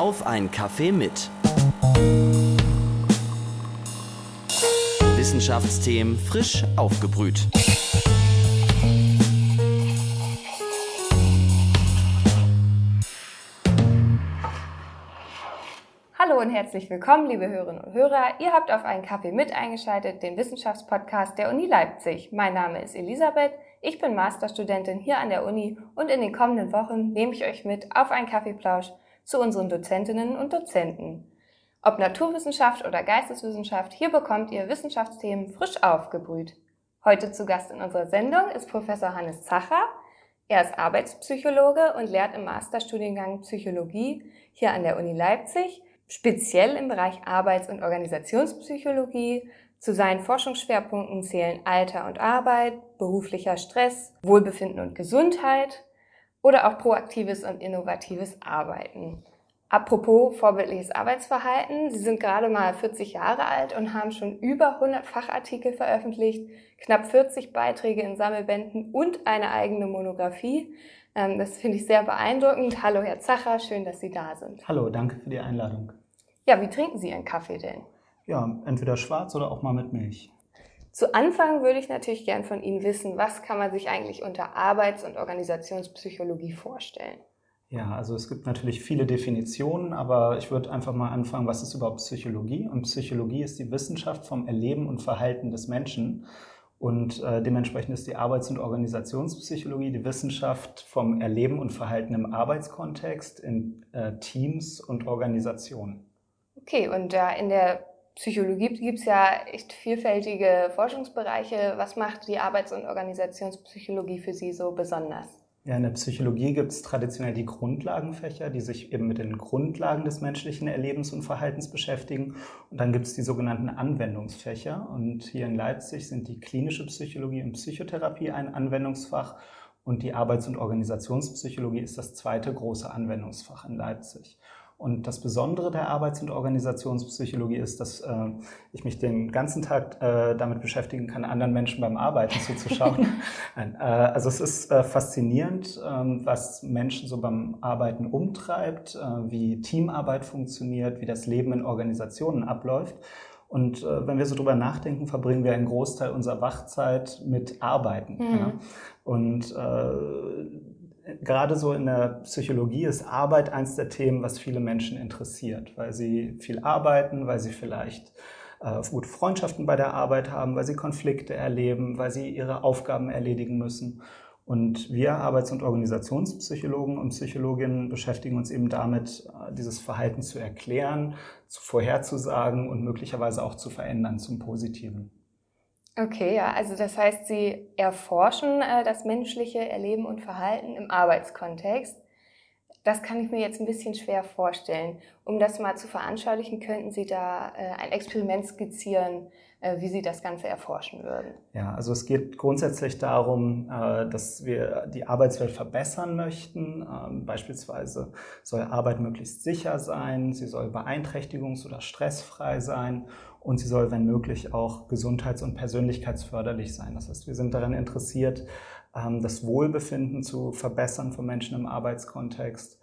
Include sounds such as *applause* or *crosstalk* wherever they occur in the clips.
Auf ein Kaffee mit. Wissenschaftsthemen frisch aufgebrüht. Hallo und herzlich willkommen, liebe Hörerinnen und Hörer. Ihr habt auf einen Kaffee mit eingeschaltet, den Wissenschaftspodcast der Uni Leipzig. Mein Name ist Elisabeth, ich bin Masterstudentin hier an der Uni und in den kommenden Wochen nehme ich euch mit auf einen Kaffeeplausch zu unseren Dozentinnen und Dozenten. Ob Naturwissenschaft oder Geisteswissenschaft, hier bekommt ihr Wissenschaftsthemen frisch aufgebrüht. Heute zu Gast in unserer Sendung ist Professor Hannes Zacher. Er ist Arbeitspsychologe und lehrt im Masterstudiengang Psychologie hier an der Uni Leipzig speziell im Bereich Arbeits- und Organisationspsychologie. Zu seinen Forschungsschwerpunkten zählen Alter und Arbeit, beruflicher Stress, Wohlbefinden und Gesundheit oder auch proaktives und innovatives Arbeiten. Apropos vorbildliches Arbeitsverhalten, Sie sind gerade mal 40 Jahre alt und haben schon über 100 Fachartikel veröffentlicht, knapp 40 Beiträge in Sammelbänden und eine eigene Monographie. Ähm, das finde ich sehr beeindruckend. Hallo, Herr Zacher, schön, dass Sie da sind. Hallo, danke für die Einladung. Ja, wie trinken Sie Ihren Kaffee denn? Ja, entweder schwarz oder auch mal mit Milch. Zu Anfang würde ich natürlich gern von Ihnen wissen, was kann man sich eigentlich unter Arbeits- und Organisationspsychologie vorstellen? Ja, also es gibt natürlich viele Definitionen, aber ich würde einfach mal anfangen, was ist überhaupt Psychologie? Und Psychologie ist die Wissenschaft vom Erleben und Verhalten des Menschen. Und äh, dementsprechend ist die Arbeits- und Organisationspsychologie die Wissenschaft vom Erleben und Verhalten im Arbeitskontext, in äh, Teams und Organisationen. Okay, und äh, in der Psychologie gibt es ja echt vielfältige Forschungsbereiche. Was macht die Arbeits- und Organisationspsychologie für Sie so besonders? Ja, in der Psychologie gibt es traditionell die Grundlagenfächer, die sich eben mit den Grundlagen des menschlichen Erlebens und Verhaltens beschäftigen. Und dann gibt es die sogenannten Anwendungsfächer. Und hier in Leipzig sind die klinische Psychologie und Psychotherapie ein Anwendungsfach. Und die Arbeits- und Organisationspsychologie ist das zweite große Anwendungsfach in Leipzig. Und das Besondere der Arbeits- und Organisationspsychologie ist, dass äh, ich mich den ganzen Tag äh, damit beschäftigen kann, anderen Menschen beim Arbeiten zuzuschauen. *laughs* Nein, äh, also es ist äh, faszinierend, ähm, was Menschen so beim Arbeiten umtreibt, äh, wie Teamarbeit funktioniert, wie das Leben in Organisationen abläuft. Und äh, wenn wir so drüber nachdenken, verbringen wir einen Großteil unserer Wachzeit mit Arbeiten. Mhm. Ja? Und gerade so in der Psychologie ist Arbeit eins der Themen, was viele Menschen interessiert, weil sie viel arbeiten, weil sie vielleicht äh, gute Freundschaften bei der Arbeit haben, weil sie Konflikte erleben, weil sie ihre Aufgaben erledigen müssen. Und wir Arbeits- und Organisationspsychologen und Psychologinnen beschäftigen uns eben damit, äh, dieses Verhalten zu erklären, zu vorherzusagen und möglicherweise auch zu verändern zum Positiven. Okay, ja, also das heißt, Sie erforschen äh, das menschliche Erleben und Verhalten im Arbeitskontext. Das kann ich mir jetzt ein bisschen schwer vorstellen. Um das mal zu veranschaulichen, könnten Sie da äh, ein Experiment skizzieren, äh, wie Sie das Ganze erforschen würden? Ja, also es geht grundsätzlich darum, äh, dass wir die Arbeitswelt verbessern möchten. Ähm, beispielsweise soll Arbeit möglichst sicher sein, sie soll beeinträchtigungs- oder stressfrei sein und sie soll, wenn möglich, auch gesundheits- und persönlichkeitsförderlich sein. Das heißt, wir sind daran interessiert, ähm, das Wohlbefinden zu verbessern von Menschen im Arbeitskontext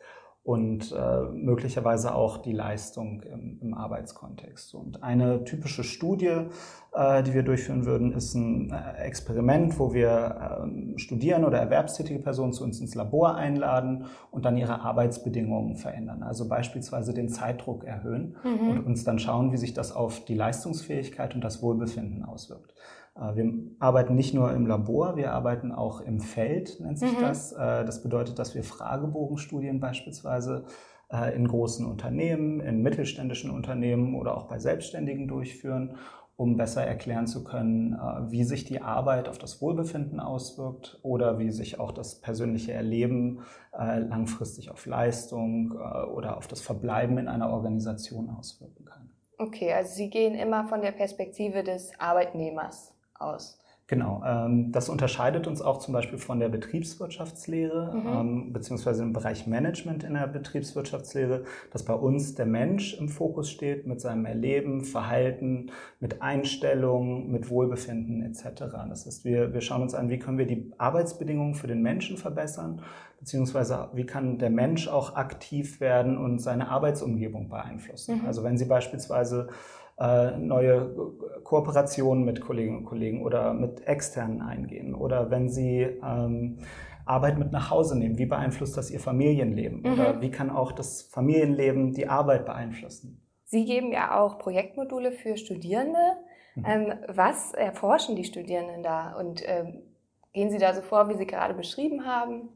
und äh, möglicherweise auch die Leistung im, im, Arbeitskontext. Und eine typische Studie, äh, die wir durchführen würden, ist ein äh, Experiment, wo wir ähm, Studierende oder erwerbstätige Personen zu uns ins Labor einladen und dann ihre Arbeitsbedingungen verändern. Also beispielsweise den Zeitdruck erhöhen mhm. und uns dann schauen, wie sich das auf die Leistungsfähigkeit und das Wohlbefinden auswirkt. Äh, wir arbeiten nicht nur im Labor, wir arbeiten auch im Feld, nennt sich mhm. das. Äh, das bedeutet, dass wir Fragebogenstudien beispielsweise äh, in großen Unternehmen, in mittelständischen Unternehmen oder auch bei Selbstständigen durchführen, um besser erklären zu können, wie sich die Arbeit auf das Wohlbefinden auswirkt oder wie sich auch das persönliche Erleben langfristig auf Leistung oder auf das Verbleiben in einer Organisation auswirken kann. Okay, also Sie gehen immer von der Perspektive des Arbeitnehmers aus. Genau, ähm, das unterscheidet uns auch zum Beispiel von der Betriebswirtschaftslehre, mhm. ähm, beziehungsweise im Bereich Management in der Betriebswirtschaftslehre, dass bei uns der Mensch im Fokus steht mit seinem Erleben, Verhalten, mit Einstellungen, mit Wohlbefinden etc. Das heißt, wir, wir schauen uns an, wie können wir die Arbeitsbedingungen für den Menschen verbessern, beziehungsweise wie kann der Mensch auch aktiv werden und seine Arbeitsumgebung beeinflussen. Mhm. Also wenn Sie beispielsweise neue Kooperationen mit Kolleginnen und Kollegen oder mit externen eingehen oder wenn sie ähm, Arbeit mit nach Hause nehmen, wie beeinflusst das ihr Familienleben mhm. oder wie kann auch das Familienleben die Arbeit beeinflussen? Sie geben ja auch Projektmodule für Studierende. Mhm. Ähm, was erforschen die Studierenden da und ähm, gehen Sie da so vor, wie Sie gerade beschrieben haben?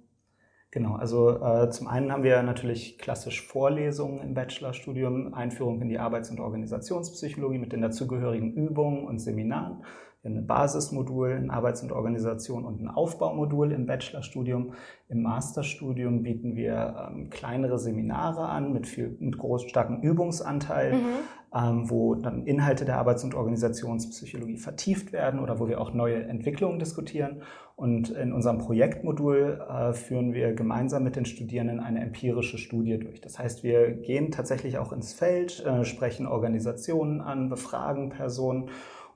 Genau, also äh, zum einen haben wir natürlich klassisch Vorlesungen im Bachelorstudium, Einführung in die Arbeits- und Organisationspsychologie mit den dazugehörigen Übungen und Seminaren. Wir haben ein Basismodul in Arbeits- und Organisation und ein Aufbaumodul im Bachelorstudium. Im Masterstudium bieten wir ähm, kleinere Seminare an mit, viel, mit groß, starkem Übungsanteil, mhm. Ähm, wo dann Inhalte der Arbeits- und Organisationspsychologie vertieft werden oder wo wir auch neue Entwicklungen diskutieren. Und in unserem Projektmodul äh, führen wir gemeinsam mit den Studierenden eine empirische Studie durch. Das heißt, wir gehen tatsächlich auch ins Feld, äh, sprechen Organisationen an, befragen Personen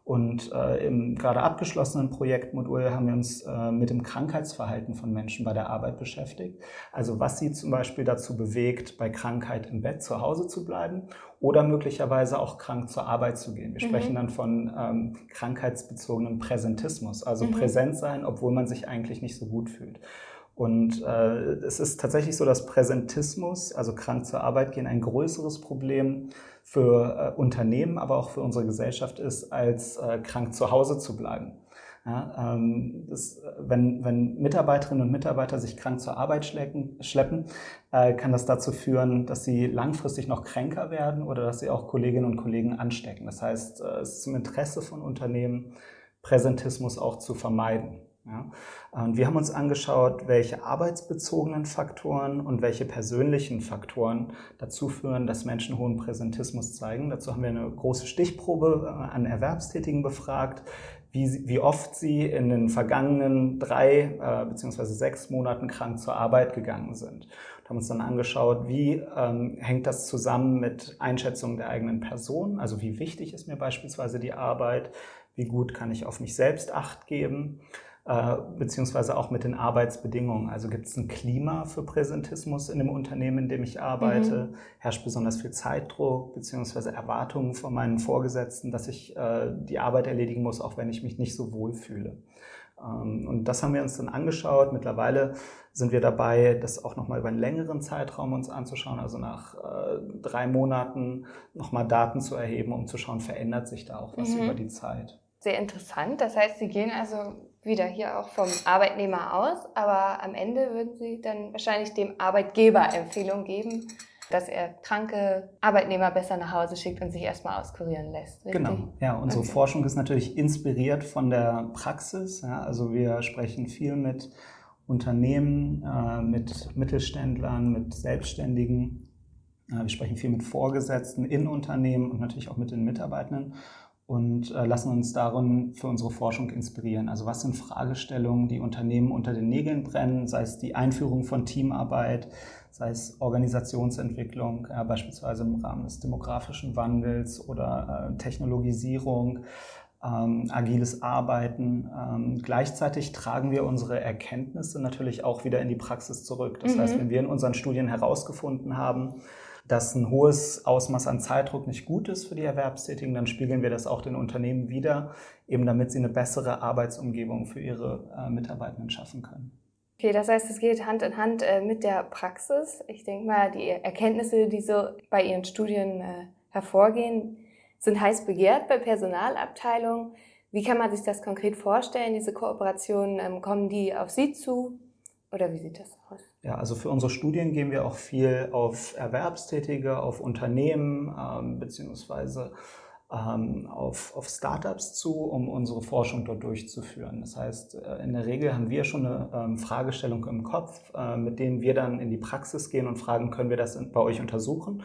und äh, im gerade abgeschlossenen Projektmodul haben wir uns äh, mit dem Krankheitsverhalten von Menschen bei der Arbeit beschäftigt. Also was sie zum Beispiel dazu bewegt, bei Krankheit im Bett zu Hause zu bleiben oder möglicherweise auch krank zur Arbeit zu gehen. Wir mhm. sprechen dann von ähm, krankheitsbezogenem Präsentismus, also mhm. präsent sein, obwohl man sich eigentlich nicht so gut fühlt. Und äh, es ist tatsächlich so, dass Präsentismus, also krank zur Arbeit gehen, ein größeres Problem für äh, Unternehmen, aber auch für unsere Gesellschaft ist, als äh, krank zu Hause zu bleiben. Ja, ähm, das, wenn, wenn Mitarbeiterinnen und Mitarbeiter sich krank zur Arbeit schleppen, schleppen äh, kann das dazu führen, dass sie langfristig noch kränker werden oder dass sie auch Kolleginnen und Kollegen anstecken. Das heißt, äh, es ist im Interesse von Unternehmen, Präsentismus auch zu vermeiden. Ja? Und wir haben uns angeschaut, welche arbeitsbezogenen Faktoren und welche persönlichen Faktoren dazu führen, dass Menschen hohen Präsentismus zeigen. Dazu haben wir eine große Stichprobe äh, an Erwerbstätigen befragt, wie, wie oft sie in den vergangenen drei äh, beziehungsweise sechs Monaten krank zur Arbeit gegangen sind. Und haben uns dann angeschaut, wie ähm, hängt das zusammen mit Einschätzung der eigenen Person, also wie wichtig ist mir beispielsweise die Arbeit, wie gut kann ich auf mich selbst acht geben äh, beziehungsweise auch mit den Arbeitsbedingungen. Also gibt es ein Klima für Präsentismus in dem Unternehmen, in dem ich arbeite? Mhm. Herrscht besonders viel Zeitdruck beziehungsweise Erwartungen von meinen Vorgesetzten, dass ich äh, die Arbeit erledigen muss, auch wenn ich mich nicht so wohl fühle? Ähm, und das haben wir uns dann angeschaut. Mittlerweile sind wir dabei, das auch nochmal über einen längeren Zeitraum uns anzuschauen, also nach äh, drei Monaten nochmal Daten zu erheben, um zu schauen, verändert sich da auch was mhm. über die Zeit. Sehr interessant. Das heißt, Sie gehen also wieder hier auch vom Arbeitnehmer aus, aber am Ende würden Sie dann wahrscheinlich dem Arbeitgeber Empfehlung geben, dass er kranke Arbeitnehmer besser nach Hause schickt und sich erstmal auskurieren lässt. Richtig? Genau, ja, unsere okay. Forschung ist natürlich inspiriert von der Praxis. Ja, also wir sprechen viel mit Unternehmen, äh, mit Mittelständlern, mit Selbstständigen. Äh, wir sprechen viel mit Vorgesetzten in Unternehmen und natürlich auch mit den Mitarbeitenden und äh, lassen uns darin für unsere Forschung inspirieren. Also was sind Fragestellungen, die Unternehmen unter den Nägeln brennen, sei es die Einführung von Teamarbeit, sei es Organisationsentwicklung, äh, beispielsweise im Rahmen des demografischen Wandels oder äh, Technologisierung, ähm, agiles Arbeiten. Ähm, gleichzeitig tragen wir unsere Erkenntnisse natürlich auch wieder in die Praxis zurück. Das mhm. heißt, wenn wir in unseren Studien herausgefunden haben, dass ein hohes Ausmaß an Zeitdruck nicht gut ist für die Erwerbstätigen, dann spiegeln wir das auch den Unternehmen wieder, eben damit sie eine bessere Arbeitsumgebung für ihre äh, Mitarbeitenden schaffen können. Okay, das heißt, es geht Hand in Hand äh, mit der Praxis. Ich denke mal, die Erkenntnisse, die so bei Ihren Studien äh, hervorgehen, sind heiß begehrt bei Personalabteilungen. Wie kann man sich das konkret vorstellen, diese Kooperationen? Ähm, kommen die auf Sie zu? Oder wie sieht das aus? Ja, also für unsere Studien gehen wir auch viel auf Erwerbstätige, auf Unternehmen ähm, beziehungsweise ähm, auf, auf Startups zu, um unsere Forschung dort durchzuführen. Das heißt, äh, in der Regel haben wir schon eine ähm, Fragestellung im Kopf, äh, mit denen wir dann in die Praxis gehen und fragen, können wir das bei euch untersuchen?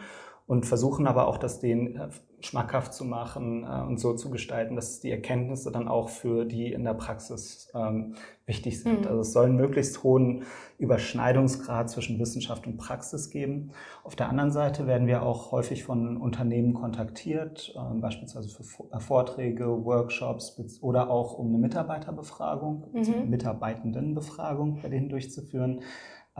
Und versuchen aber auch, das denen äh, schmackhaft zu machen äh, und so zu gestalten, dass die Erkenntnisse dann auch für die in der Praxis ähm, wichtig sind. Mhm. Also es soll einen möglichst hohen Überschneidungsgrad zwischen Wissenschaft und Praxis geben. Auf der anderen Seite werden wir auch häufig von Unternehmen kontaktiert, äh, beispielsweise für äh, Vorträge, Workshops oder auch um eine Mitarbeiterbefragung, mhm. Mitarbeitendenbefragung bei denen durchzuführen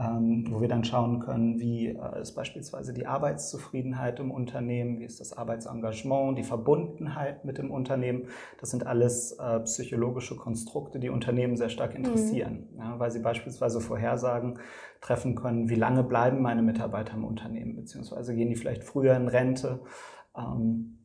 ähm, wo wir dann schauen können, wie äh, ist beispielsweise die Arbeitszufriedenheit im Unternehmen, wie ist das Arbeitsengagement, die Verbundenheit mit dem Unternehmen. Das sind alles äh, psychologische Konstrukte, die Unternehmen sehr stark interessieren, mhm. ja, weil sie beispielsweise Vorhersagen treffen können, wie lange bleiben meine Mitarbeiter im Unternehmen, beziehungsweise gehen die vielleicht früher in Rente. Ähm,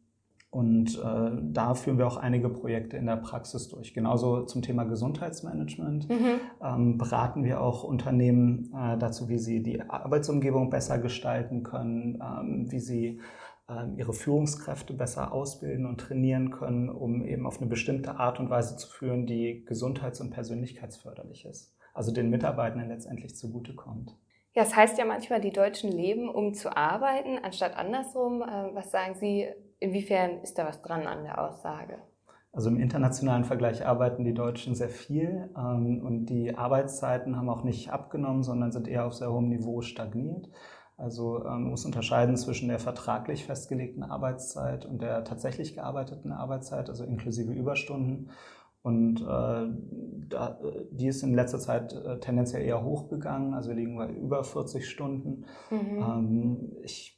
und äh, da führen wir auch einige Projekte in der Praxis durch. Genauso zum Thema Gesundheitsmanagement mhm. ähm, beraten wir auch Unternehmen äh, dazu, wie sie die Arbeitsumgebung besser gestalten können, ähm, wie sie ähm, ihre Führungskräfte besser ausbilden und trainieren können, um eben auf eine bestimmte Art und Weise zu führen, die gesundheits- und persönlichkeitsförderlich ist. Also den Mitarbeitenden letztendlich zugutekommt. Ja, es heißt ja manchmal, die Deutschen leben, um zu arbeiten, anstatt andersrum. Äh, was sagen Sie, inwiefern ist da was dran an der Aussage? Also im internationalen Vergleich arbeiten die Deutschen sehr viel ähm, und die Arbeitszeiten haben auch nicht abgenommen, sondern sind eher auf sehr hohem Niveau stagniert. Also ähm, man muss unterscheiden zwischen der vertraglich festgelegten Arbeitszeit und der tatsächlich gearbeiteten Arbeitszeit, also inklusive Überstunden. Und äh, die ist in letzter Zeit äh, tendenziell eher hochgegangen. Also wir liegen bei über 40 Stunden. Mhm. Ähm, ich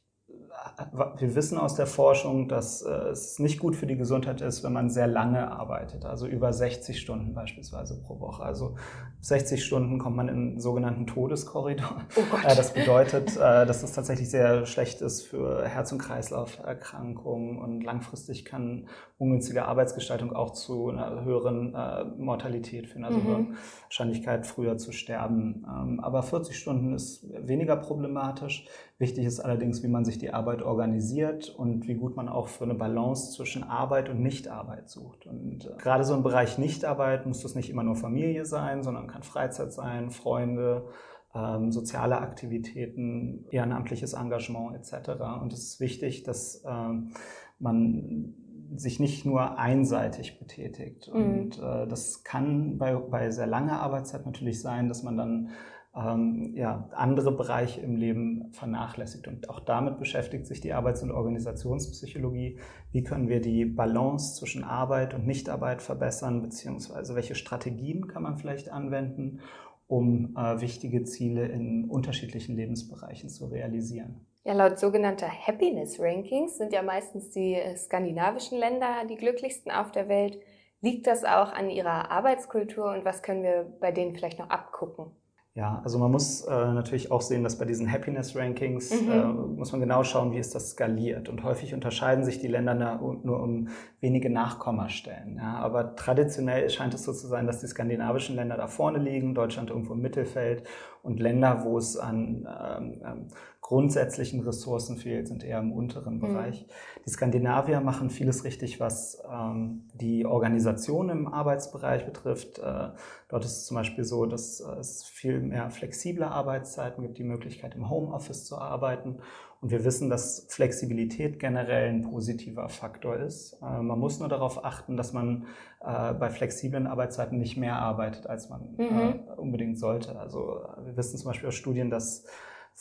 wir wissen aus der Forschung, dass äh, es nicht gut für die Gesundheit ist, wenn man sehr lange arbeitet, also über 60 Stunden beispielsweise pro Woche. Also 60 Stunden kommt man in einen sogenannten Todeskorridor. Oh äh, das bedeutet, äh, dass es tatsächlich sehr schlecht ist für Herz- und Kreislauferkrankungen und langfristig kann ungünstige Arbeitsgestaltung auch zu einer höheren Mortalität führen, also mhm. Wahrscheinlichkeit früher zu sterben. Ähm, aber 40 Stunden ist weniger problematisch. Wichtig ist allerdings, wie man sich die Arbeit organisiert und wie gut man auch für eine Balance zwischen Arbeit und Nichtarbeit sucht. Und äh, gerade so im Bereich Nichtarbeit muss das nicht immer nur Familie sein, sondern kann Freizeit sein, Freunde, ähm, soziale Aktivitäten, ehrenamtliches Engagement etc. Und es ist wichtig, dass ähm, man sich nicht nur einseitig betätigt. Mhm. Und äh, das kann bei, bei sehr langer Arbeitszeit natürlich sein, dass man dann ähm, ja, andere Bereiche im Leben vernachlässigt. Und auch damit beschäftigt sich die Arbeits- und Organisationspsychologie. Wie können wir die Balance zwischen Arbeit und Nichtarbeit verbessern, beziehungsweise welche Strategien kann man vielleicht anwenden, um äh, wichtige Ziele in unterschiedlichen Lebensbereichen zu realisieren. Ja, laut sogenannter Happiness Rankings sind ja meistens die äh, skandinavischen Länder die glücklichsten auf der Welt. Liegt das auch an ihrer Arbeitskultur und was können wir bei denen vielleicht noch abgucken? Ja, also man muss äh, natürlich auch sehen, dass bei diesen Happiness-Rankings mhm. äh, muss man genau schauen, wie ist das skaliert. Und häufig unterscheiden sich die Länder nur um wenige Nachkommastellen. Ja. Aber traditionell scheint es so zu sein, dass die skandinavischen Länder da vorne liegen, Deutschland irgendwo im Mittelfeld und Länder, wo es an ähm, ähm grundsätzlichen Ressourcen fehlt, sind eher im unteren mhm. Bereich. Die Skandinavier machen vieles richtig, was ähm, die Organisation im Arbeitsbereich betrifft. Äh, dort ist es zum Beispiel so, dass äh, es viel mehr flexible Arbeitszeiten gibt, die Möglichkeit im Homeoffice zu arbeiten. Und wir wissen, dass Flexibilität generell ein positiver Faktor ist. Äh, man muss nur darauf achten, dass man äh, bei flexiblen Arbeitszeiten nicht mehr arbeitet, als man mhm. äh, unbedingt sollte. Also wir wissen zum Beispiel aus Studien, dass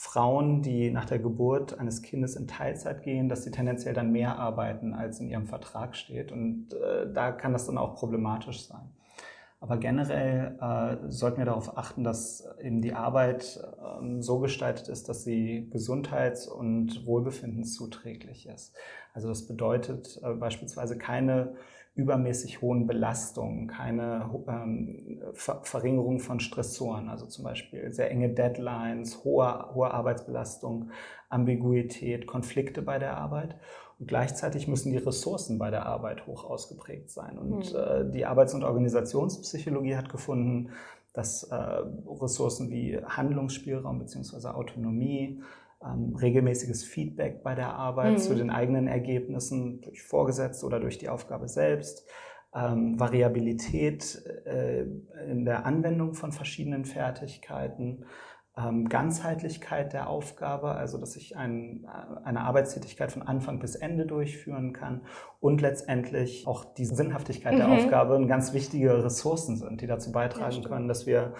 Frauen, die nach der Geburt eines Kindes in Teilzeit gehen, dass sie tendenziell dann mehr arbeiten, als in ihrem Vertrag steht. Und äh, da kann das dann auch problematisch sein. Aber generell äh, sollten wir darauf achten, dass eben die Arbeit ähm, so gestaltet ist, dass sie gesundheits- und wohlbefindенszuträglich ist. Also das bedeutet äh, beispielsweise keine übermäßig hohen Belastungen, keine ähm, Ver Verringerung von Stressoren, also zum Beispiel sehr enge Deadlines, hohe, hohe Arbeitsbelastung, Ambiguität, Konflikte bei der Arbeit. Und gleichzeitig müssen die Ressourcen bei der Arbeit hoch ausgeprägt sein. Und mhm. äh, die Arbeits- und Organisationspsychologie hat gefunden, dass äh, Ressourcen wie Handlungsspielraum bzw. Autonomie, ähm, regelmäßiges Feedback bei der Arbeit mhm. zu den eigenen Ergebnissen durch Vorgesetzte oder durch die Aufgabe selbst, ähm, Variabilität äh, in der Anwendung von verschiedenen Fertigkeiten, ähm, Ganzheitlichkeit der Aufgabe, also dass ich ein, äh, eine Arbeitstätigkeit von Anfang bis Ende durchführen kann und letztendlich auch die Sinnhaftigkeit mhm. der Aufgabe ganz wichtige Ressourcen sind, die dazu beitragen ja, können, dass wir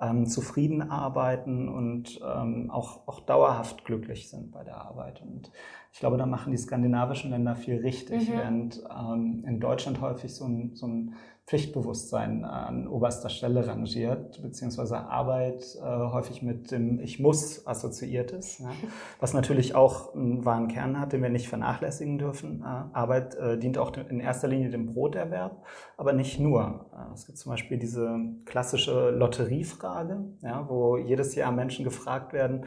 ähm, zufrieden arbeiten und ähm, auch, auch dauerhaft glücklich sind bei der Arbeit. Und ich glaube, da machen die skandinavischen Länder viel richtig, mhm. während ähm, in Deutschland häufig so ein, so ein Pflichtbewusstsein an oberster Stelle rangiert, beziehungsweise Arbeit äh, häufig mit dem Ich muss assoziiert ist, ja, *laughs* was natürlich auch einen wahren Kern hat, den wir nicht vernachlässigen dürfen. Äh, Arbeit äh, dient auch in erster Linie dem Broterwerb, aber nicht nur. Äh, es gibt zum Beispiel diese klassische Lotteriefrage, ja, wo jedes Jahr Menschen gefragt werden,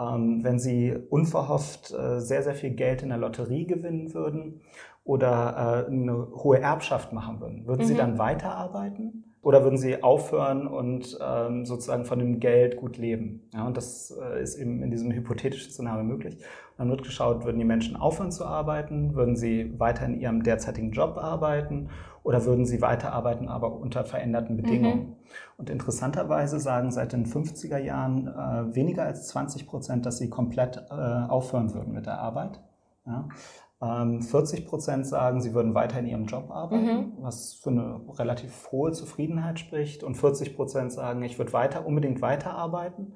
ähm, wenn sie unverhofft äh, sehr, sehr viel Geld in der Lotterie gewinnen würden oder äh, eine hohe Erbschaft machen würden, würden mhm. Sie dann weiterarbeiten? Oder würden Sie aufhören und ähm, sozusagen von dem Geld gut leben? Ja, und das äh, ist eben in diesem hypothetischen Szenario möglich. Und dann wird geschaut, würden die Menschen aufhören zu arbeiten? Würden sie weiter in ihrem derzeitigen Job arbeiten? Oder würden sie weiterarbeiten, aber unter veränderten Bedingungen? Mhm. Und interessanterweise sagen seit den 50er Jahren äh, weniger als 20 Prozent, dass sie komplett äh, aufhören würden mit der Arbeit. Ja? 40 ähm, Prozent sagen, sie würden weiter in ihrem Job arbeiten, mhm. was für eine relativ hohe Zufriedenheit spricht. Und 40 Prozent sagen, ich würde weiter, unbedingt weiterarbeiten.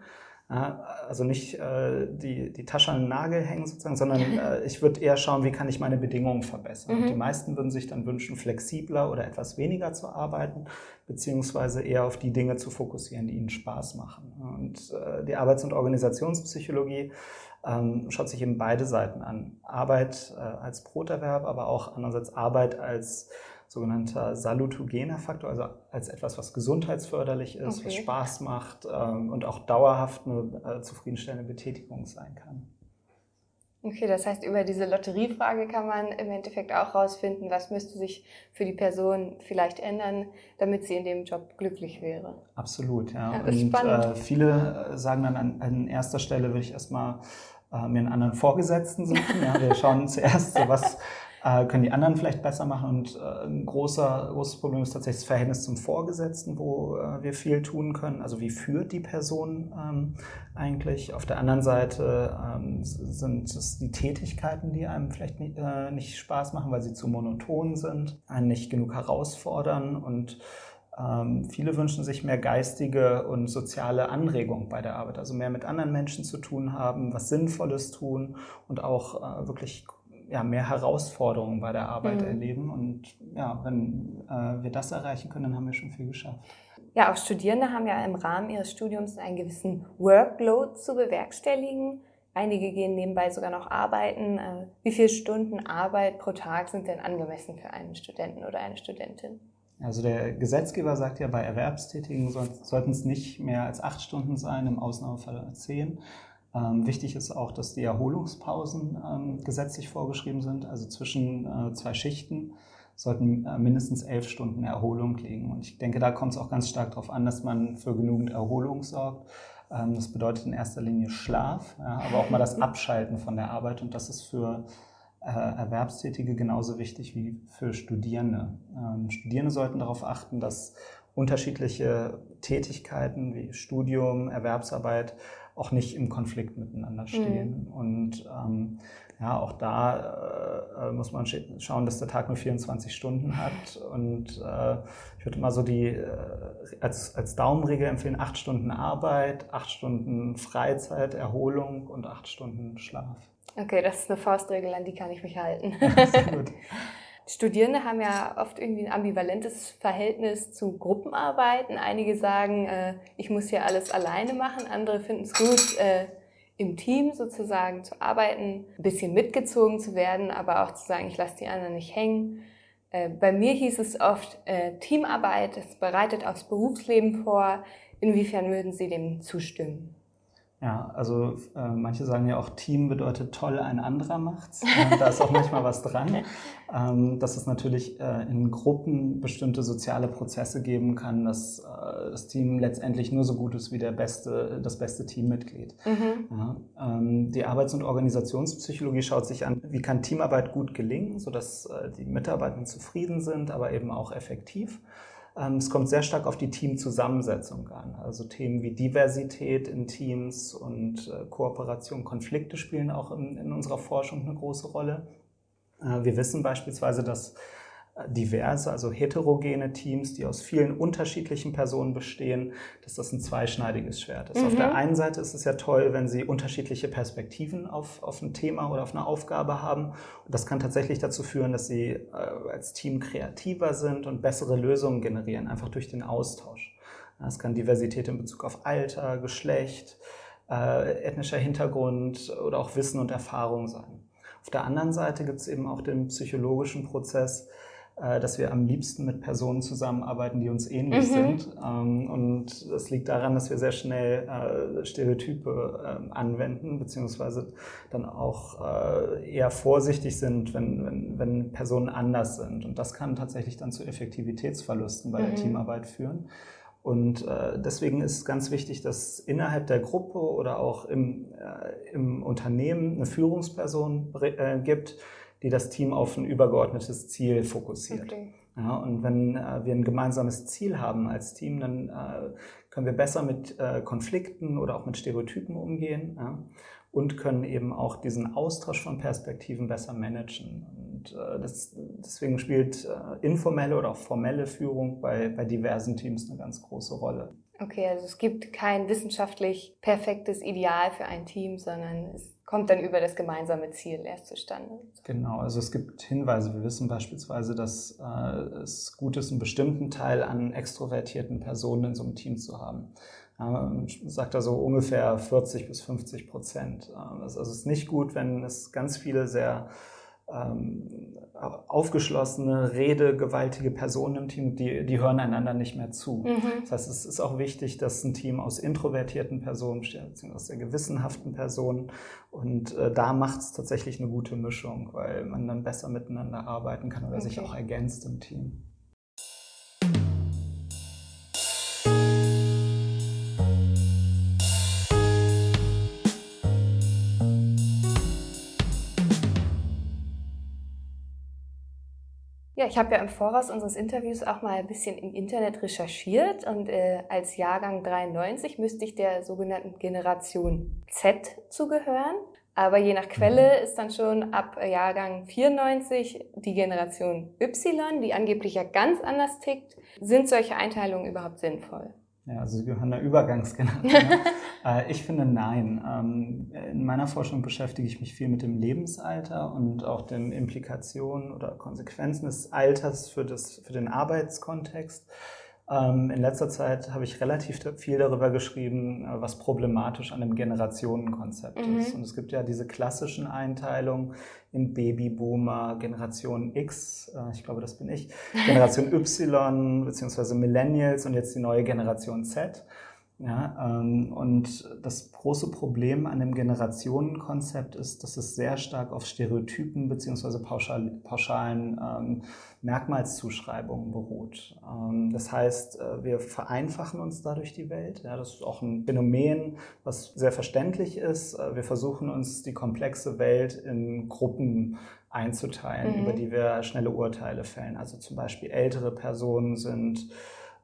Also nicht äh, die, die Tasche an den Nagel hängen sozusagen, *laughs* sondern äh, ich würde eher schauen, wie kann ich meine Bedingungen verbessern. Mhm. Die meisten würden sich dann wünschen, flexibler oder etwas weniger zu arbeiten, beziehungsweise eher auf die Dinge zu fokussieren, die ihnen Spaß machen. Und äh, die Arbeits- und Organisationspsychologie ähm, schaut sich eben beide Seiten an. Arbeit äh, als Broterwerb, aber auch andererseits Arbeit als sogenannter salutogener Faktor, also als etwas, was gesundheitsförderlich ist, okay. was Spaß macht ähm, und auch dauerhaft eine äh, zufriedenstellende Betätigung sein kann. Okay, das heißt, über diese Lotteriefrage kann man im Endeffekt auch herausfinden, was müsste sich für die Person vielleicht ändern, damit sie in dem Job glücklich wäre. Absolut, ja. ja und äh, viele äh, sagen dann an, an erster Stelle, würde ich erstmal äh, mir einen anderen Vorgesetzten suchen. Ja, wir schauen zuerst, *laughs* so was äh, können die anderen vielleicht besser machen. Und äh, ein großer, großes Problem ist tatsächlich das Verhältnis zum Vorgesetzten, wo äh, wir viel tun können. Also wie führt die Person ähm, eigentlich? Auf der anderen Seite ähm, sind es die Tätigkeiten, die einem vielleicht nicht, nicht Spaß machen, weil sie zu monoton sind, einen nicht genug herausfordern und ähm, viele wünschen sich mehr geistige und soziale Anregung bei der Arbeit, also mehr mit anderen Menschen zu tun haben, was Sinnvolles tun und auch wirklich ja, mehr Herausforderungen bei der Arbeit mhm. erleben. Und ja, wenn äh, wir das erreichen können, dann haben wir schon viel geschafft. Ja, auch Studierende haben ja im Rahmen ihres Studiums einen gewissen Workload zu bewerkstelligen. Einige gehen nebenbei sogar noch arbeiten. Äh, wie viele Stunden Arbeit pro Tag sind denn angemessen für einen Studenten oder eine Studentin? Also der Gesetzgeber sagt ja, bei Erwerbstätigen sollten es nicht mehr als acht Stunden sein, im Ausnahmefall zehn. Ähm, wichtig ist auch, dass die Erholungspausen ähm, gesetzlich vorgeschrieben sind. Also zwischen äh, zwei Schichten sollten äh, mindestens elf Stunden Erholung liegen. Und ich denke, da kommt es auch ganz stark darauf an, dass man für genügend Erholung sorgt. Ähm, das bedeutet in erster Linie Schlaf, ja, aber auch mal das Abschalten von der Arbeit. Und das ist für äh, Erwerbstätige genauso wichtig wie für Studierende. Ähm, Studierende sollten darauf achten, dass unterschiedliche Tätigkeiten wie Studium, Erwerbsarbeit auch nicht im Konflikt miteinander mhm. stehen. Mhm. Und ähm, ja, auch da äh, muss man schauen, dass der Tag nur 24 Stunden hat. Und äh, ich würde mal so die äh, als, als Daumenregel empfehlen, acht Stunden Arbeit, acht Stunden Freizeit, Erholung und acht Stunden Schlaf. Okay, das ist eine Faustregel, an die kann ich mich halten. *laughs* Gut. *laughs* Studierende haben ja oft irgendwie ein ambivalentes Verhältnis zu Gruppenarbeiten. Einige sagen, äh, ich muss hier alles alleine machen, andere finden es gut, äh, im Team sozusagen zu arbeiten, ein bisschen mitgezogen zu werden, aber auch zu sagen, ich lasse die anderen nicht hängen. Äh, bei mir hieß es oft, äh, Teamarbeit, es bereitet aufs Berufsleben vor. Inwiefern würden Sie dem zustimmen? Ja, also äh, manche sagen ja auch, Team bedeutet toll, ein anderer macht's. Äh, da ist auch manchmal was dran, *laughs* ähm, dass es natürlich äh, in Gruppen bestimmte soziale Prozesse geben kann, dass äh, das Team letztendlich nur so gut ist wie der beste, das beste Teammitglied. Mhm. Ja, ähm, die Arbeits- und Organisationspsychologie schaut sich an, wie kann Teamarbeit gut gelingen, sodass äh, die Mitarbeiter zufrieden sind, aber eben auch effektiv. Ähm, es kommt sehr stark auf die Teamzusammensetzung an. Also Themen wie Diversität in Teams und äh, Kooperation, Konflikte spielen auch in, in unserer Forschung eine große Rolle. Äh, wir wissen beispielsweise, dass diverse, also heterogene Teams, die aus vielen unterschiedlichen Personen bestehen, dass das ein zweischneidiges Schwert ist. Mhm. Auf der einen Seite ist es ja toll, wenn sie unterschiedliche Perspektiven auf, auf ein Thema oder auf eine Aufgabe haben. Und das kann tatsächlich dazu führen, dass sie äh, als Team kreativer sind und bessere Lösungen generieren, einfach durch den Austausch. Es kann Diversität in Bezug auf Alter, Geschlecht, äh, ethnischer Hintergrund oder auch Wissen und Erfahrung sein. Auf der anderen Seite gibt es eben auch den psychologischen Prozess, dass wir am liebsten mit Personen zusammenarbeiten, die uns ähnlich mhm. sind. Ähm, und das liegt daran, dass wir sehr schnell äh, Stereotype ähm, anwenden, beziehungsweise dann auch äh, eher vorsichtig sind, wenn, wenn, wenn Personen anders sind. Und das kann tatsächlich dann zu Effektivitätsverlusten bei mhm. der Teamarbeit führen. Und deswegen ist ganz wichtig, dass innerhalb der Gruppe oder auch im, im Unternehmen eine Führungsperson gibt, die das Team auf ein übergeordnetes Ziel fokussiert. Okay. Ja, und wenn äh, wir ein gemeinsames Ziel haben als Team, dann äh, können wir besser mit äh, Konflikten oder auch mit Stereotypen umgehen ja, und können eben auch diesen Austausch von Perspektiven besser managen. Und äh, das, deswegen spielt äh, informelle oder auch formelle Führung bei, bei diversen Teams eine ganz große Rolle. Okay, also es gibt kein wissenschaftlich perfektes Ideal für ein Team, sondern es kommt dann über das gemeinsame Ziel erst zustande. Genau, also es gibt Hinweise. Wir wissen beispielsweise, dass äh, es gut ist, einen bestimmten Teil an extrovertierten Personen in so einem Team zu haben. Ähm, sagt er so ungefähr 40 bis 50 Prozent. Ähm, also es ist nicht gut, wenn es ganz viele sehr ähm, aufgeschlossene, redegewaltige Personen im Team, die, die hören einander nicht mehr zu. Mhm. Das heißt, es ist auch wichtig, dass ein Team aus introvertierten Personen besteht, beziehungsweise aus sehr gewissenhaften Personen. Und äh, da macht es tatsächlich eine gute Mischung, weil man dann besser miteinander arbeiten kann oder okay. sich auch ergänzt im Team. Ja, ich habe ja im Voraus unseres Interviews auch mal ein bisschen im Internet recherchiert und äh, als Jahrgang 93 müsste ich der sogenannten Generation Z zugehören. Aber je nach Quelle mhm. ist dann schon ab Jahrgang 94 die Generation Y, die angeblich ja ganz anders tickt. Sind solche Einteilungen überhaupt sinnvoll? Ja, also Sie gehören der Übergangsgeneration. *laughs* äh, ich finde nein. Ähm, in meiner Forschung beschäftige ich mich viel mit dem Lebensalter und auch den Implikationen oder Konsequenzen des Alters für, das, für den Arbeitskontext. Ähm, in letzter Zeit habe ich relativ viel darüber geschrieben, äh, was problematisch an dem Generationenkonzept mhm. ist. Und es gibt ja diese klassischen Einteilungen in Babyboomer, Generation X, äh, ich glaube, das bin ich, Generation Y, beziehungsweise Millennials und jetzt die neue Generation Z. Ja, ähm, und das große Problem an dem Generationenkonzept ist, dass es sehr stark auf Stereotypen beziehungsweise pauschal, pauschalen ähm, Merkmalszuschreibungen beruht. Ähm, das heißt, äh, wir vereinfachen uns dadurch die Welt. Ja, das ist auch ein Phänomen, was sehr verständlich ist. Äh, wir versuchen uns die komplexe Welt in Gruppen einzuteilen, mhm. über die wir schnelle Urteile fällen. Also zum Beispiel ältere Personen sind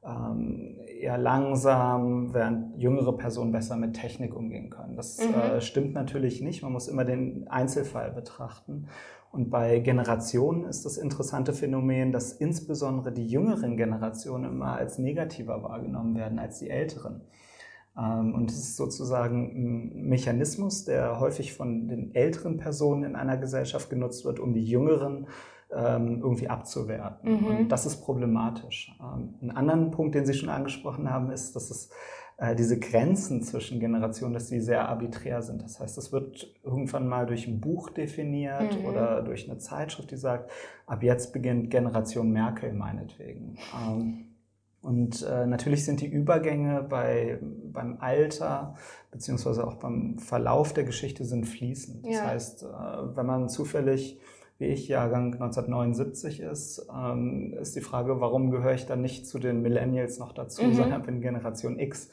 ähm, eher langsam, während jüngere Personen besser mit Technik umgehen können. Das mhm. äh, stimmt natürlich nicht. Man muss immer den Einzelfall betrachten. Und bei Generationen ist das interessante Phänomen, dass insbesondere die jüngeren Generationen immer als negativer wahrgenommen werden als die älteren. Ähm, und es ist sozusagen ein Mechanismus, der häufig von den älteren Personen in einer Gesellschaft genutzt wird, um die jüngeren irgendwie abzuwerten. Mhm. Und das ist problematisch. Ähm, ein anderen Punkt, den Sie schon angesprochen haben, ist, dass es äh, diese Grenzen zwischen Generationen, dass die sehr arbiträr sind. Das heißt, es wird irgendwann mal durch ein Buch definiert mhm. oder durch eine Zeitschrift, die sagt, ab jetzt beginnt Generation Merkel meinetwegen. Ähm, und äh, natürlich sind die Übergänge bei, beim Alter beziehungsweise auch beim Verlauf der Geschichte sind fließend. Das ja. heißt, äh, wenn man zufällig wie ich Jahrgang 1979 ist, ähm, ist die Frage, warum gehöre ich dann nicht zu den Millennials noch dazu, mhm. sondern bin Generation X.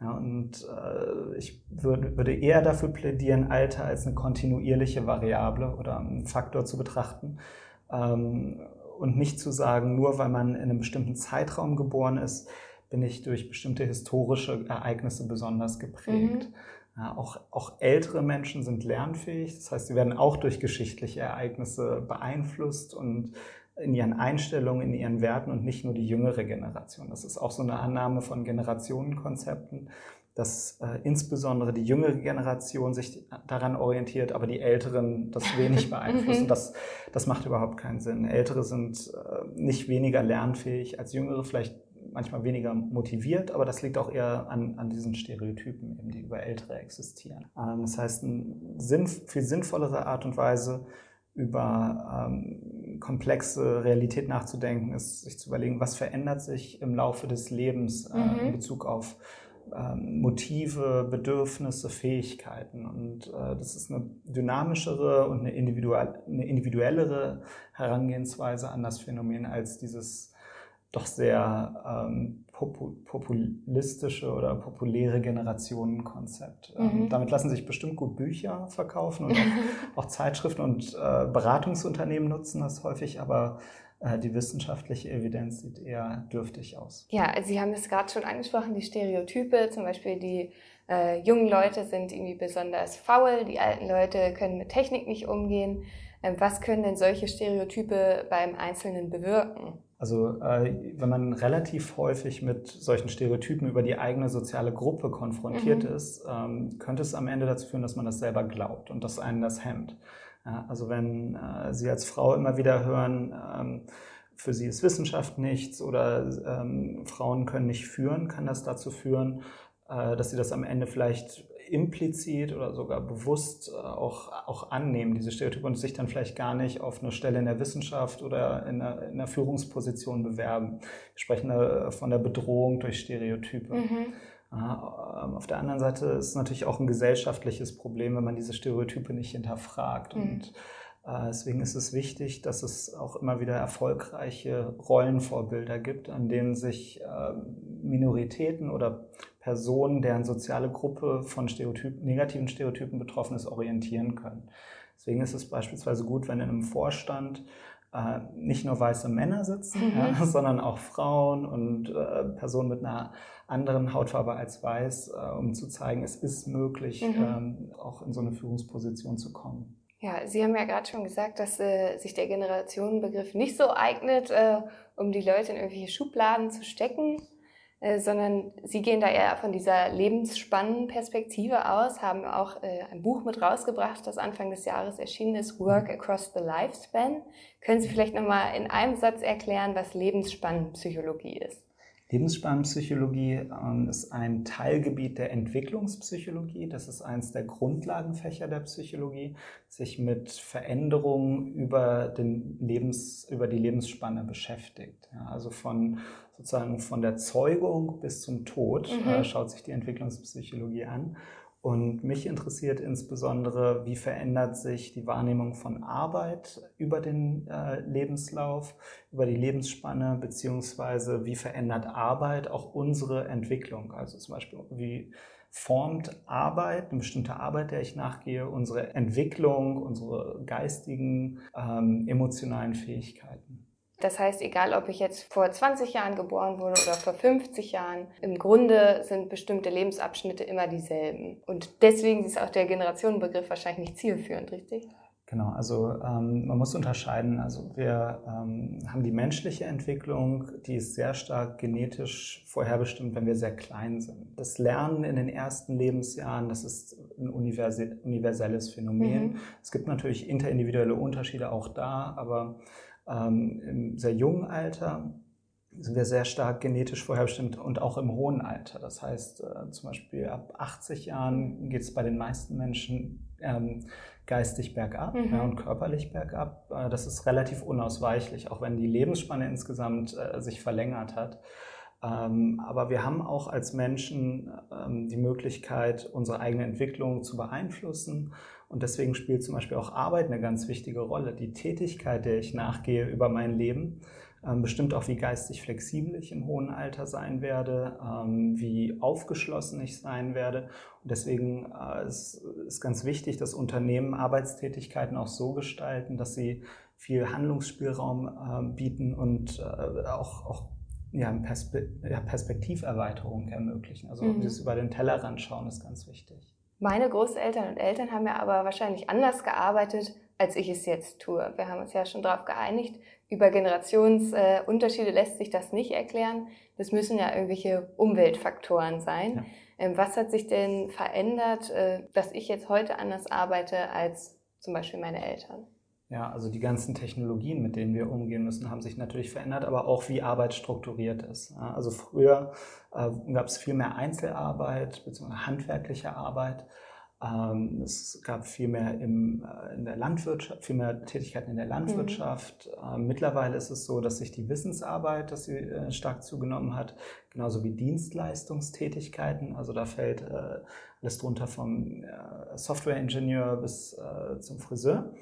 Ja, und äh, ich würd, würde eher dafür plädieren, Alter als eine kontinuierliche Variable oder einen Faktor zu betrachten. Ähm, und nicht zu sagen, nur weil man in einem bestimmten Zeitraum geboren ist, bin ich durch bestimmte historische Ereignisse besonders geprägt. Mhm. Ja, auch, auch ältere Menschen sind lernfähig, das heißt, sie werden auch durch geschichtliche Ereignisse beeinflusst und in ihren Einstellungen, in ihren Werten und nicht nur die jüngere Generation. Das ist auch so eine Annahme von Generationenkonzepten, dass äh, insbesondere die jüngere Generation sich daran orientiert, aber die Älteren das wenig *laughs* beeinflussen. das, das macht überhaupt keinen Sinn. Ältere sind äh, nicht weniger lernfähig als Jüngere, vielleicht manchmal weniger motiviert, aber das liegt auch eher an, an diesen Stereotypen, eben, die über Ältere existieren. Ähm, das heißt, eine Sinn, viel sinnvollere Art und Weise, über ähm, komplexe Realität nachzudenken, ist sich zu überlegen, was verändert sich im Laufe des Lebens äh, mhm. in Bezug auf ähm, Motive, Bedürfnisse, Fähigkeiten. Und äh, das ist eine dynamischere und eine, individuell, eine individuellere Herangehensweise an das Phänomen als dieses doch sehr ähm, populistische oder populäre Generationenkonzept. Ähm, mhm. damit lassen sich bestimmt gut Bücher verkaufen und auch, *laughs* auch Zeitschriften und äh, Beratungsunternehmen nutzen das häufig, aber äh, die wissenschaftliche Evidenz sieht eher dürftig aus. Ja, also Sie haben es gerade schon angesprochen, die Stereotype, zum Beispiel die äh, jungen Leute sind irgendwie besonders faul, die alten Leute können mit Technik nicht umgehen. Ähm, was können denn solche Stereotype beim Einzelnen bewirken? Also äh, wenn man relativ häufig mit solchen Stereotypen über die eigene soziale Gruppe konfrontiert mhm. ist, ähm, könnte es am Ende dazu führen, dass man das selber glaubt und dass einen das hemmt. Ja, also wenn äh, Sie als Frau immer wieder hören, ähm, für Sie ist Wissenschaft nichts oder ähm, Frauen können nicht führen, kann das dazu führen, äh, dass Sie das am Ende vielleicht implizit oder sogar bewusst äh, auch, auch annehmen, diese Stereotype, und sich dann vielleicht gar nicht auf eine Stelle in der Wissenschaft oder in einer, in einer Führungsposition bewerben. Wir sprechen da von der Bedrohung durch Stereotype. Mhm. Ähm, auf der anderen Seite ist es natürlich auch ein gesellschaftliches Problem, wenn man diese Stereotype nicht hinterfragt. Mhm. Und äh, deswegen ist es wichtig, dass es auch immer wieder erfolgreiche Rollenvorbilder gibt, an denen sich ähm, Minoritäten oder Personen, deren soziale Gruppe von Stereotypen, negativen Stereotypen betroffen ist, orientieren können. Deswegen ist es beispielsweise gut, wenn in einem Vorstand äh, nicht nur weiße Männer sitzen, mhm. ja, *laughs* sondern auch Frauen und äh, Personen mit einer anderen Hautfarbe als weiß, äh, um zu zeigen, es ist möglich, mhm. ähm, auch in so eine Führungsposition zu kommen. Ja, Sie haben ja gerade schon gesagt, dass äh, sich der Generationenbegriff nicht so eignet, äh, um die Leute in irgendwelche Schubladen zu stecken. Äh, sondern sie gehen da eher von dieser lebensspannenden Perspektive aus, haben auch äh, ein Buch mit rausgebracht, das Anfang des Jahres erschienen ist, Work Across the Lifespan. Können Sie vielleicht nochmal in einem Satz erklären, was Lebenspannenpsychologie ist? Lebensspannenpsychologie ähm, ist ein Teilgebiet der Entwicklungspsychologie. Das ist eines der Grundlagenfächer der Psychologie, sich mit Veränderungen über, den Lebens, über die Lebensspanne beschäftigt. Ja, also von sozusagen von der Zeugung bis zum Tod mhm. äh, schaut sich die Entwicklungspsychologie an. Und mich interessiert insbesondere, wie verändert sich die Wahrnehmung von Arbeit über den äh, Lebenslauf, über die Lebensspanne, beziehungsweise wie verändert Arbeit auch unsere Entwicklung. Also zum Beispiel, wie formt Arbeit, eine bestimmte Arbeit, der ich nachgehe, unsere Entwicklung, unsere geistigen, ähm, emotionalen Fähigkeiten. Das heißt, egal ob ich jetzt vor 20 Jahren geboren wurde oder vor 50 Jahren, im Grunde sind bestimmte Lebensabschnitte immer dieselben. Und deswegen ist auch der Generationenbegriff wahrscheinlich nicht zielführend, richtig? Genau, also ähm, man muss unterscheiden. Also wir ähm, haben die menschliche Entwicklung, die ist sehr stark genetisch vorherbestimmt, wenn wir sehr klein sind. Das Lernen in den ersten Lebensjahren, das ist ein universelles Phänomen. Mhm. Es gibt natürlich interindividuelle Unterschiede auch da, aber ähm, im sehr jungen Alter sind wir sehr stark genetisch vorherbestimmt und auch im hohen Alter. Das heißt, äh, zum Beispiel ab 80 Jahren geht es bei den meisten Menschen ähm, geistig bergab mhm. ja, und körperlich bergab. Äh, das ist relativ unausweichlich, auch wenn die Lebensspanne insgesamt äh, sich verlängert hat. Ähm, aber wir haben auch als Menschen ähm, die Möglichkeit, unsere eigene Entwicklung zu beeinflussen und deswegen spielt zum Beispiel auch Arbeit eine ganz wichtige Rolle. Die Tätigkeit, der ich nachgehe über mein Leben, ähm, bestimmt auch, wie geistig flexibel ich im hohen Alter sein werde, ähm, wie aufgeschlossen ich sein werde. Und deswegen äh, ist, ist ganz wichtig, dass Unternehmen Arbeitstätigkeiten auch so gestalten, dass sie viel Handlungsspielraum äh, bieten und äh, auch, auch ja, Perspe ja, Perspektiverweiterung ermöglichen. Also mhm. das über den Tellerrand schauen ist ganz wichtig. Meine Großeltern und Eltern haben ja aber wahrscheinlich anders gearbeitet, als ich es jetzt tue. Wir haben uns ja schon darauf geeinigt, über Generationsunterschiede äh, lässt sich das nicht erklären. Das müssen ja irgendwelche Umweltfaktoren sein. Ja. Ähm, was hat sich denn verändert, äh, dass ich jetzt heute anders arbeite als zum Beispiel meine Eltern? Ja, also die ganzen Technologien, mit denen wir umgehen müssen, haben sich natürlich verändert, aber auch wie Arbeit strukturiert ist. Also früher äh, gab es viel mehr Einzelarbeit bzw. handwerkliche Arbeit. Ähm, es gab viel mehr im, äh, in der Landwirtschaft, viel mehr Tätigkeiten in der Landwirtschaft. Mhm. Mittlerweile ist es so, dass sich die Wissensarbeit, dass sie äh, stark zugenommen hat, genauso wie Dienstleistungstätigkeiten. Also da fällt alles drunter vom äh, Softwareingenieur bis äh, zum Friseur.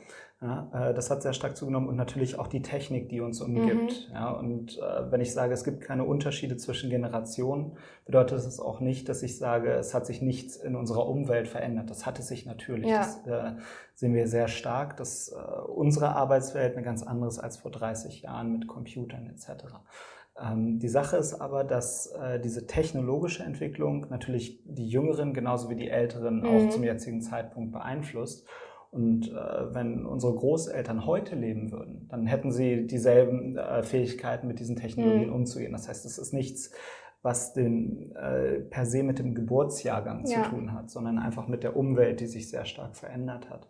Ja, äh, das hat sehr stark zugenommen und natürlich auch die Technik, die uns umgibt. Mhm. Ja, und äh, wenn ich sage, es gibt keine Unterschiede zwischen Generationen, bedeutet das auch nicht, dass ich sage, es hat sich nichts in unserer Umwelt verändert. Das hatte sich natürlich. Ja. Das äh, sehen wir sehr stark, dass äh, unsere Arbeitswelt eine ganz andere ist als vor 30 Jahren mit Computern etc. Ähm, die Sache ist aber, dass äh, diese technologische Entwicklung natürlich die Jüngeren genauso wie die Älteren mhm. auch zum jetzigen Zeitpunkt beeinflusst. Und äh, wenn unsere Großeltern heute leben würden, dann hätten sie dieselben äh, Fähigkeiten, mit diesen Technologien mhm. umzugehen. Das heißt, es ist nichts, was den, äh, per se mit dem Geburtsjahrgang ja. zu tun hat, sondern einfach mit der Umwelt, die sich sehr stark verändert hat.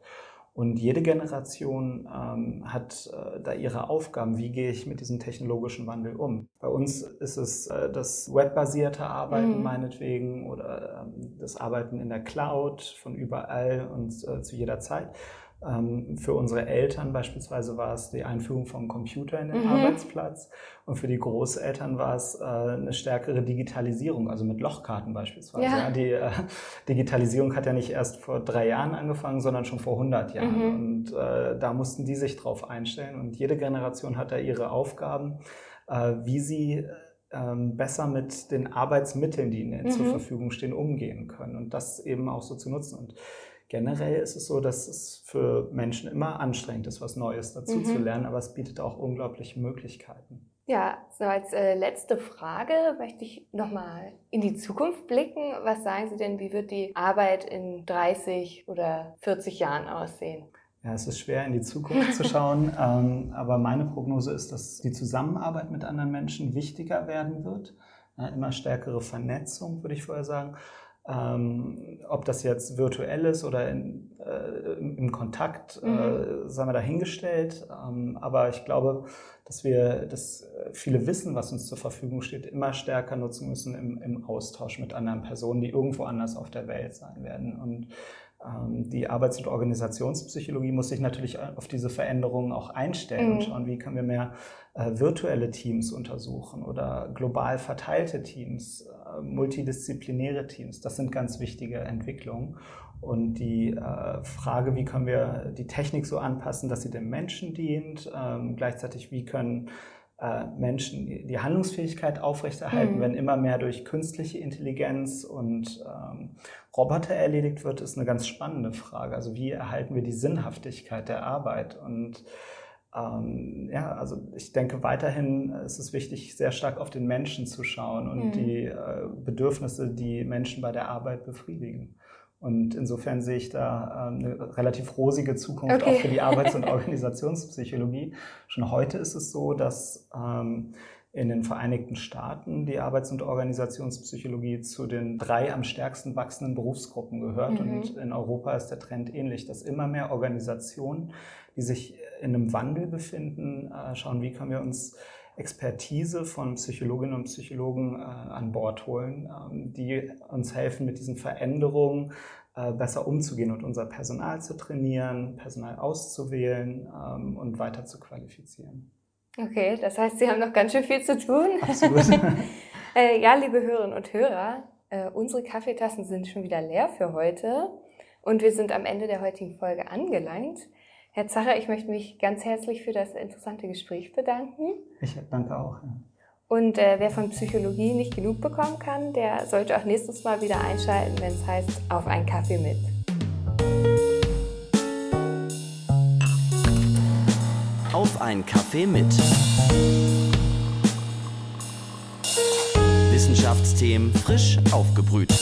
Und jede Generation ähm, hat äh, da ihre Aufgaben. Wie gehe ich mit diesem technologischen Wandel um? Bei uns ist es äh, das webbasierte Arbeiten mhm. meinetwegen oder ähm, das Arbeiten in der Cloud von überall und äh, zu jeder Zeit. Ähm, für unsere Eltern beispielsweise war es die Einführung von Computer in den mhm. Arbeitsplatz und für die Großeltern war es äh, eine stärkere Digitalisierung, also mit Lochkarten beispielsweise. Ja. Die äh, Digitalisierung hat ja nicht erst vor drei Jahren angefangen, sondern schon vor 100 Jahren mhm. und äh, da mussten die sich drauf einstellen und jede Generation hat da ihre Aufgaben, wie sie ähm, besser mit den Arbeitsmitteln, die ihnen mhm. zur Verfügung stehen, umgehen können und das eben auch so zu nutzen. Und generell ist es so, dass es für Menschen immer anstrengend ist, was Neues dazu mhm. zu lernen, aber es bietet auch unglaubliche Möglichkeiten. Ja, so als äh, letzte Frage möchte ich nochmal in die Zukunft blicken. Was sagen Sie denn, wie wird die Arbeit in 30 oder 40 Jahren aussehen? Ja, es ist schwer in die Zukunft zu schauen, *laughs* ähm, aber meine Prognose ist, dass die Zusammenarbeit mit anderen Menschen wichtiger werden wird. Ja, immer stärkere Vernetzung, würde ich vorher sagen. Ähm, ob das jetzt virtuell ist oder in, äh, im Kontakt, äh, mhm. äh, sagen wir dahingestellt. Ähm, aber ich glaube, dass wir das viele Wissen, was uns zur Verfügung steht, immer stärker nutzen müssen im, im Austausch mit anderen Personen, die irgendwo anders auf der Welt sein werden. Und die Arbeits- und Organisationspsychologie muss sich natürlich auf diese Veränderungen auch einstellen mhm. und schauen, wie können wir mehr äh, virtuelle Teams untersuchen oder global verteilte Teams, äh, multidisziplinäre Teams. Das sind ganz wichtige Entwicklungen. Und die äh, Frage, wie können wir die Technik so anpassen, dass sie dem Menschen dient, ähm, gleichzeitig wie können Menschen die Handlungsfähigkeit aufrechterhalten, mhm. wenn immer mehr durch künstliche Intelligenz und ähm, Roboter erledigt wird, ist eine ganz spannende Frage. Also wie erhalten wir die Sinnhaftigkeit der Arbeit? Und ähm, ja, also ich denke weiterhin ist es wichtig, sehr stark auf den Menschen zu schauen und mhm. die äh, Bedürfnisse, die Menschen bei der Arbeit befriedigen. Und insofern sehe ich da ähm, eine relativ rosige Zukunft okay. auch für die Arbeits- und *laughs* Organisationspsychologie. Schon heute ist es so, dass ähm, in den Vereinigten Staaten die Arbeits- und Organisationspsychologie zu den drei am stärksten wachsenden Berufsgruppen gehört. Mhm. Und in Europa ist der Trend ähnlich, dass immer mehr Organisationen, die sich in einem Wandel befinden, äh, schauen, wie können wir uns Expertise von Psychologinnen und Psychologen äh, an Bord holen, ähm, die uns helfen, mit diesen Veränderungen äh, besser umzugehen und unser Personal zu trainieren, Personal auszuwählen ähm, und weiter zu qualifizieren. Okay, das heißt, Sie haben noch ganz schön viel zu tun. Absolut. *laughs* äh, ja, liebe Hörerinnen und Hörer, unsere Kaffeetassen sind schon wieder leer für heute und wir sind am Ende der heutigen Folge angelangt. Herr Zacher, ich möchte mich ganz herzlich für das interessante Gespräch bedanken. Ich danke auch. Ja. Und äh, wer von Psychologie nicht genug bekommen kann, der sollte auch nächstes Mal wieder einschalten, wenn es heißt, auf einen Kaffee mit. Auf einen Kaffee mit. Wissenschaftsthemen frisch aufgebrüht.